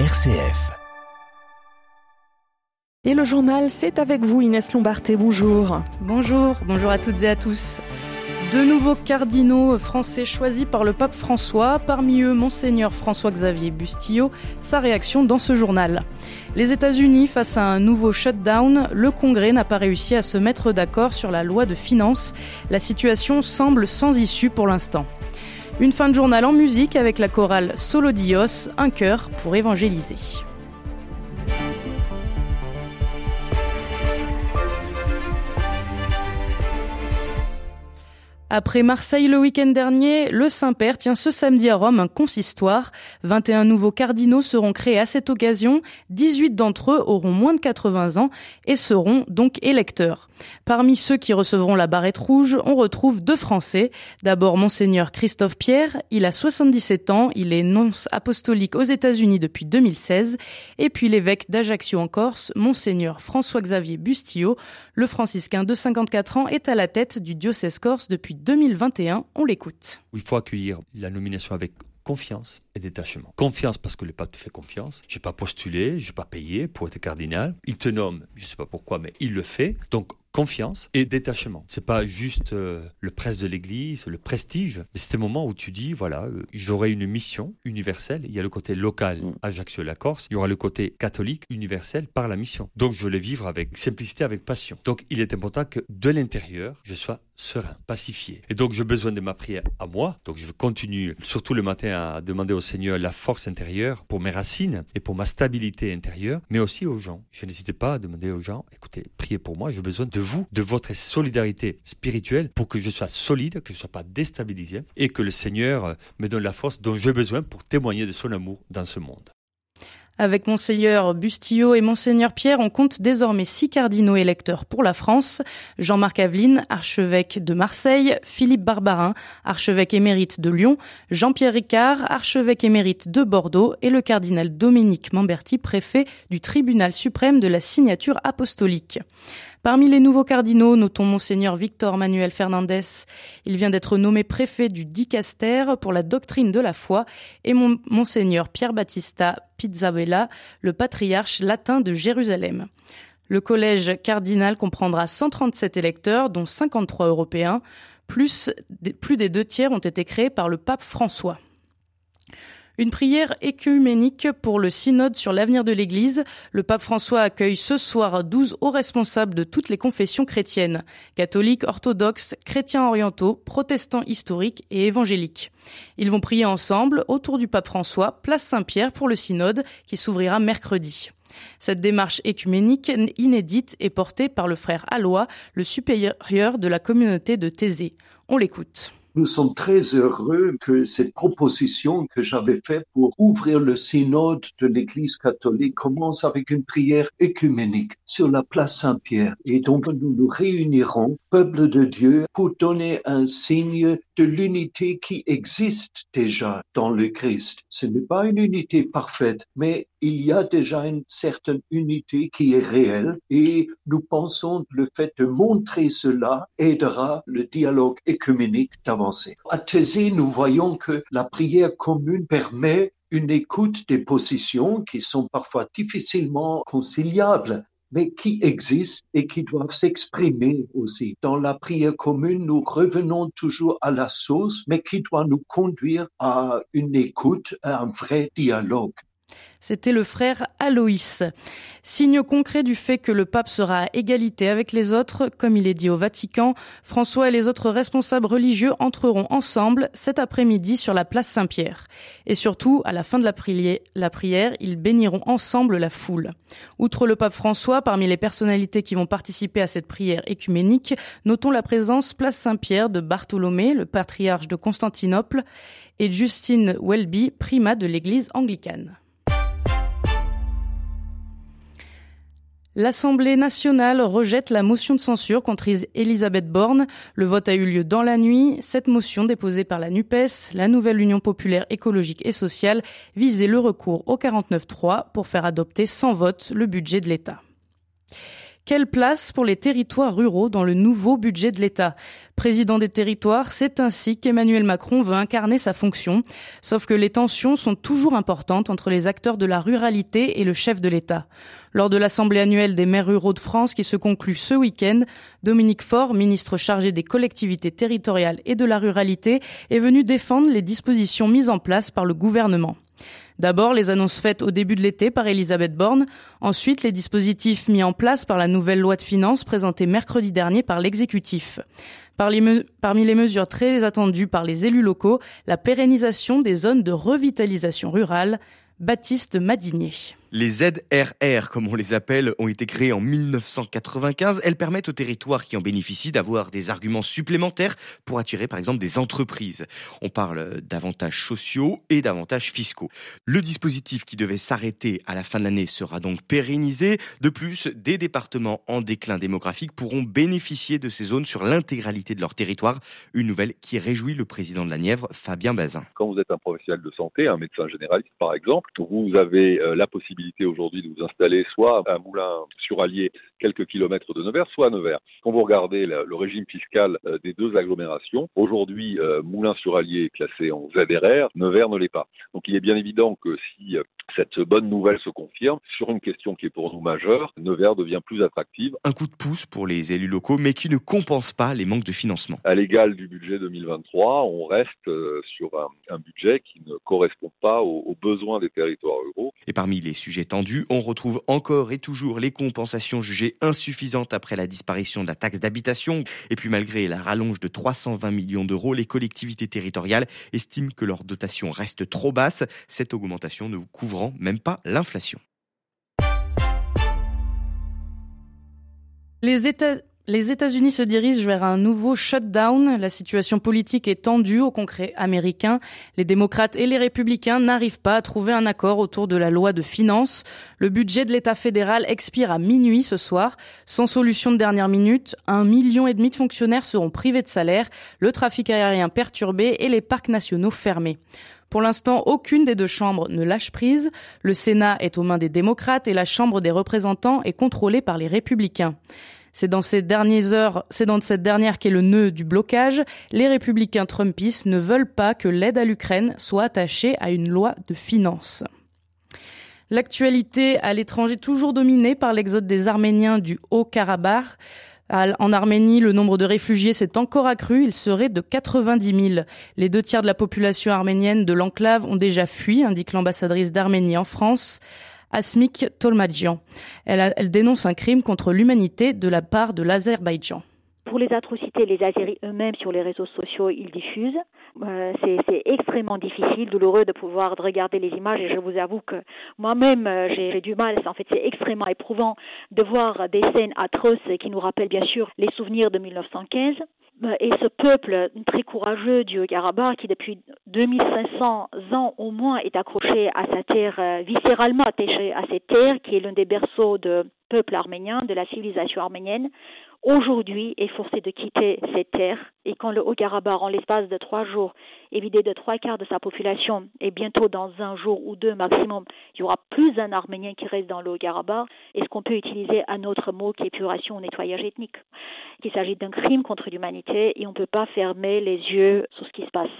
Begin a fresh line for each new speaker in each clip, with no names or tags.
RCF.
Et le journal, c'est avec vous Inès Lombarté, bonjour.
Bonjour, bonjour à toutes et à tous. De nouveaux cardinaux français choisis par le pape François, parmi eux Monseigneur François-Xavier Bustillo, sa réaction dans ce journal. Les États-Unis face à un nouveau shutdown, le Congrès n'a pas réussi à se mettre d'accord sur la loi de finances. La situation semble sans issue pour l'instant. Une fin de journal en musique avec la chorale Solo Dios, un chœur pour évangéliser. Après Marseille le week-end dernier, le Saint-Père tient ce samedi à Rome un consistoire. 21 nouveaux cardinaux seront créés à cette occasion. 18 d'entre eux auront moins de 80 ans et seront donc électeurs. Parmi ceux qui recevront la barrette rouge, on retrouve deux Français. D'abord Monseigneur Christophe Pierre, il a 77 ans, il est nonce apostolique aux États-Unis depuis 2016. Et puis l'évêque d'Ajaccio en Corse, Monseigneur François-Xavier Bustillo, le franciscain de 54 ans, est à la tête du diocèse corse depuis 2021. On l'écoute.
Il faut accueillir la nomination avec confiance et détachement. Confiance parce que le pape te fait confiance. J'ai pas postulé, j'ai pas payé pour être cardinal. Il te nomme, je sais pas pourquoi, mais il le fait. Donc confiance et détachement. C'est pas juste euh, le presse de l'Église, le prestige, mais c'est un moment où tu dis voilà, euh, j'aurai une mission universelle. Il y a le côté local, mm. Ajaccio-la Corse. Il y aura le côté catholique universel par la mission. Donc je vais vivre avec simplicité, avec passion. Donc il est important que de l'intérieur, je sois serein, pacifié. Et donc j'ai besoin de ma prière à moi. Donc je continue, surtout le matin, à demander au Seigneur la force intérieure pour mes racines et pour ma stabilité intérieure, mais aussi aux gens. Je n'hésitais pas à demander aux gens, écoutez, priez pour moi, j'ai besoin de vous, de votre solidarité spirituelle pour que je sois solide, que je ne sois pas déstabilisé et que le Seigneur euh, me donne la force dont j'ai besoin pour témoigner de son amour dans ce monde.
Avec Monseigneur Bustillo et Monseigneur Pierre, on compte désormais six cardinaux électeurs pour la France. Jean-Marc Aveline, archevêque de Marseille, Philippe Barbarin, archevêque émérite de Lyon, Jean-Pierre Ricard, archevêque émérite de Bordeaux et le cardinal Dominique Mamberti, préfet du tribunal suprême de la signature apostolique. Parmi les nouveaux cardinaux, notons Monseigneur Victor Manuel Fernandez. Il vient d'être nommé préfet du Dicaster pour la doctrine de la foi et Monseigneur Pierre Battista Pizzabella, le patriarche latin de Jérusalem. Le collège cardinal comprendra 137 électeurs, dont 53 européens, plus, plus des deux tiers ont été créés par le pape François. Une prière écuménique pour le synode sur l'avenir de l'Église. Le pape François accueille ce soir 12 hauts responsables de toutes les confessions chrétiennes, catholiques, orthodoxes, chrétiens orientaux, protestants historiques et évangéliques. Ils vont prier ensemble autour du pape François, place Saint-Pierre pour le synode qui s'ouvrira mercredi. Cette démarche écuménique inédite est portée par le frère Alois, le supérieur de la communauté de Thésée. On l'écoute.
Nous sommes très heureux que cette proposition que j'avais faite pour ouvrir le synode de l'Église catholique commence avec une prière écuménique sur la place Saint-Pierre. Et donc nous nous réunirons, peuple de Dieu, pour donner un signe de l'unité qui existe déjà dans le Christ. Ce n'est pas une unité parfaite, mais il y a déjà une certaine unité qui est réelle et nous pensons que le fait de montrer cela aidera le dialogue écuménique d'avancer. À Thésée, nous voyons que la prière commune permet une écoute des positions qui sont parfois difficilement conciliables mais qui existent et qui doivent s'exprimer aussi. Dans la prière commune, nous revenons toujours à la source, mais qui doit nous conduire à une écoute, à un vrai dialogue.
C'était le frère Aloïs. Signe concret du fait que le pape sera à égalité avec les autres, comme il est dit au Vatican, François et les autres responsables religieux entreront ensemble cet après-midi sur la place Saint-Pierre. Et surtout, à la fin de la, prière, ils béniront ensemble la foule. Outre le pape François, parmi les personnalités qui vont participer à cette prière écuménique, notons la présence place Saint-Pierre de Bartholomé, le patriarche de Constantinople, et Justine Welby, primat de l'église anglicane. L'Assemblée nationale rejette la motion de censure contre Elisabeth Borne. Le vote a eu lieu dans la nuit. Cette motion déposée par la NUPES, la nouvelle Union populaire écologique et sociale, visait le recours au 49.3 pour faire adopter sans vote le budget de l'État. Quelle place pour les territoires ruraux dans le nouveau budget de l'État? Président des territoires, c'est ainsi qu'Emmanuel Macron veut incarner sa fonction. Sauf que les tensions sont toujours importantes entre les acteurs de la ruralité et le chef de l'État. Lors de l'Assemblée annuelle des maires ruraux de France qui se conclut ce week-end, Dominique Faure, ministre chargé des collectivités territoriales et de la ruralité, est venu défendre les dispositions mises en place par le gouvernement. D'abord, les annonces faites au début de l'été par Elisabeth Borne. Ensuite, les dispositifs mis en place par la nouvelle loi de finances présentée mercredi dernier par l'exécutif. Parmi les mesures très attendues par les élus locaux, la pérennisation des zones de revitalisation rurale. Baptiste Madinier.
Les ZRR, comme on les appelle, ont été créées en 1995. Elles permettent aux territoires qui en bénéficient d'avoir des arguments supplémentaires pour attirer par exemple des entreprises. On parle d'avantages sociaux et d'avantages fiscaux. Le dispositif qui devait s'arrêter à la fin de l'année sera donc pérennisé. De plus, des départements en déclin démographique pourront bénéficier de ces zones sur l'intégralité de leur territoire. Une nouvelle qui réjouit le président de la Nièvre, Fabien Bazin.
Quand vous êtes un professionnel de santé, un médecin généraliste par exemple, vous avez euh, la possibilité aujourd'hui de vous installer soit à Moulin sur Allier, quelques kilomètres de Nevers, soit à Nevers. Quand vous regardez le, régime fiscal euh, des deux agglomérations, aujourd'hui, euh, Moulin sur Allier est classé en ZRR, Nevers ne l'est pas. Donc il est bien évident que si euh, cette bonne nouvelle se confirme, sur une question qui est pour nous majeure, Nevers devient plus attractive.
Un coup de pouce pour les élus locaux, mais qui ne compense pas les manques de financement.
À l'égal du budget 2023, on reste sur un, budget qui ne correspond pas aux, aux besoins des territoires ruraux.
Et parmi les sujets tendus, on retrouve encore et toujours les compensations jugées insuffisantes après la disparition de la taxe d'habitation. Et puis malgré la rallonge de 320 millions d'euros, les collectivités territoriales estiment que leur dotation reste trop basse, cette augmentation ne couvrant même pas l'inflation.
Les États les États-Unis se dirigent vers un nouveau shutdown. La situation politique est tendue au concret américain. Les démocrates et les républicains n'arrivent pas à trouver un accord autour de la loi de finances. Le budget de l'État fédéral expire à minuit ce soir. Sans solution de dernière minute, un million et demi de fonctionnaires seront privés de salaire, le trafic aérien perturbé et les parcs nationaux fermés. Pour l'instant, aucune des deux chambres ne lâche prise. Le Sénat est aux mains des démocrates et la Chambre des représentants est contrôlée par les républicains. C'est dans ces dernières heures, c'est dans cette dernière qu'est le nœud du blocage. Les républicains trumpistes ne veulent pas que l'aide à l'Ukraine soit attachée à une loi de finances. L'actualité à l'étranger toujours dominée par l'exode des Arméniens du Haut-Karabakh. En Arménie, le nombre de réfugiés s'est encore accru. Il serait de 90 000. Les deux tiers de la population arménienne de l'enclave ont déjà fui, indique l'ambassadrice d'Arménie en France. Asmik Tolmadjian. Elle, dénonce un crime contre l'humanité de la part de l'Azerbaïdjan.
Pour les atrocités, les Azeris eux-mêmes sur les réseaux sociaux, ils diffusent. Euh, c'est extrêmement difficile, douloureux de pouvoir regarder les images et je vous avoue que moi-même euh, j'ai du mal. En fait, c'est extrêmement éprouvant de voir des scènes atroces qui nous rappellent bien sûr les souvenirs de 1915. Et ce peuple très courageux du Karabakh, qui depuis 2500 ans au moins est accroché à sa terre, euh, viscéralement attaché à cette terre, qui est l'un des berceaux du peuple arménien, de la civilisation arménienne, aujourd'hui est forcé de quitter cette terre et quand le Haut-Karabakh, en l'espace de trois jours, est vidé de trois quarts de sa population et bientôt dans un jour ou deux maximum, il y aura plus d'un Arménien qui reste dans le Haut-Karabakh, est-ce qu'on peut utiliser un autre mot qui est épuration ou nettoyage ethnique? Il s'agit d'un crime contre l'humanité et on ne peut pas fermer les yeux sur ce qui se passe.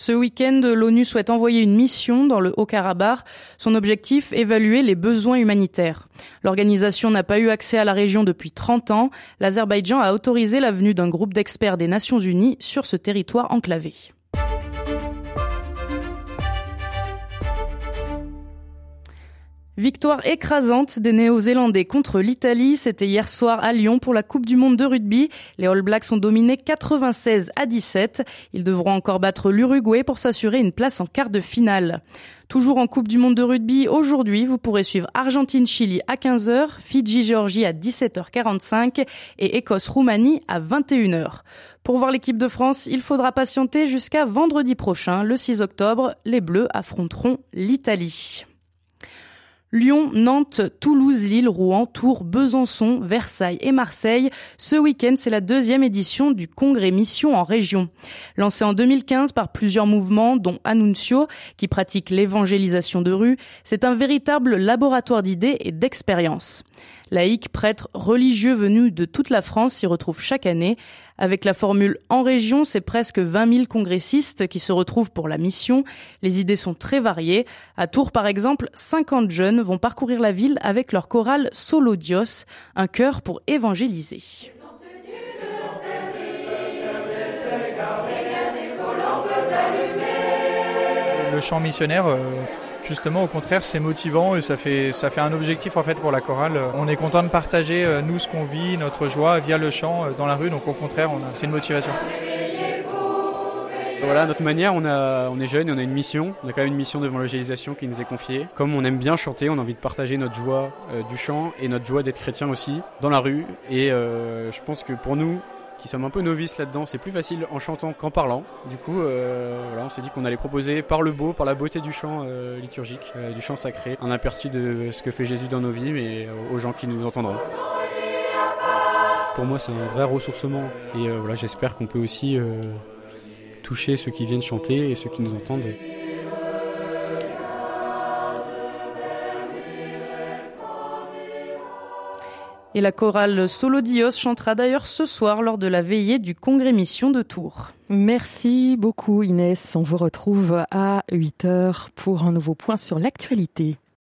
Ce week-end, l'ONU souhaite envoyer une mission dans le Haut-Karabakh. Son objectif, évaluer les besoins humanitaires. L'organisation n'a pas eu accès à la région depuis 30 ans. L'Azerbaïdjan a autorisé la venue d'un groupe d'experts des Nations Unies sur ce territoire enclavé. Victoire écrasante des Néo-Zélandais contre l'Italie, c'était hier soir à Lyon pour la Coupe du Monde de rugby. Les All Blacks ont dominé 96 à 17. Ils devront encore battre l'Uruguay pour s'assurer une place en quart de finale. Toujours en Coupe du Monde de rugby, aujourd'hui, vous pourrez suivre Argentine-Chili à 15h, Fidji-Géorgie à 17h45 et Écosse-Roumanie à 21h. Pour voir l'équipe de France, il faudra patienter jusqu'à vendredi prochain, le 6 octobre. Les Bleus affronteront l'Italie. Lyon, Nantes, Toulouse, Lille, Rouen, Tours, Besançon, Versailles et Marseille. Ce week-end, c'est la deuxième édition du congrès Mission en région. Lancé en 2015 par plusieurs mouvements, dont Annuncio, qui pratique l'évangélisation de rue, c'est un véritable laboratoire d'idées et d'expériences. Laïcs, prêtres, religieux venus de toute la France s'y retrouvent chaque année. Avec la formule en région, c'est presque 20 000 congressistes qui se retrouvent pour la mission. Les idées sont très variées. À Tours, par exemple, 50 jeunes vont parcourir la ville avec leur chorale Solo Dios, un chœur pour évangéliser.
Le chant missionnaire, euh, justement au contraire c'est motivant et ça fait, ça fait un objectif en fait pour la chorale. On est content de partager euh, nous ce qu'on vit, notre joie via le chant euh, dans la rue, donc au contraire c'est une motivation.
Voilà, notre manière, on, a, on est jeune et on a une mission. On a quand même une mission d'évangélisation qui nous est confiée. Comme on aime bien chanter, on a envie de partager notre joie euh, du chant et notre joie d'être chrétien aussi dans la rue. Et je pense que pour nous, qui sommes un peu novices là-dedans. C'est plus facile en chantant qu'en parlant. Du coup, euh, voilà, on s'est dit qu'on allait proposer par le beau, par la beauté du chant euh, liturgique, euh, du chant sacré, un aperçu de ce que fait Jésus dans nos vies, mais aux gens qui nous entendront. Pour moi, c'est un vrai ressourcement. Et voilà, j'espère qu'on peut aussi toucher ceux qui viennent chanter et ceux qui nous entendent.
Et la chorale Solo Dios chantera d'ailleurs ce soir lors de la veillée du Congrès Mission de Tours.
Merci beaucoup Inès. On vous retrouve à 8h pour un nouveau point sur l'actualité.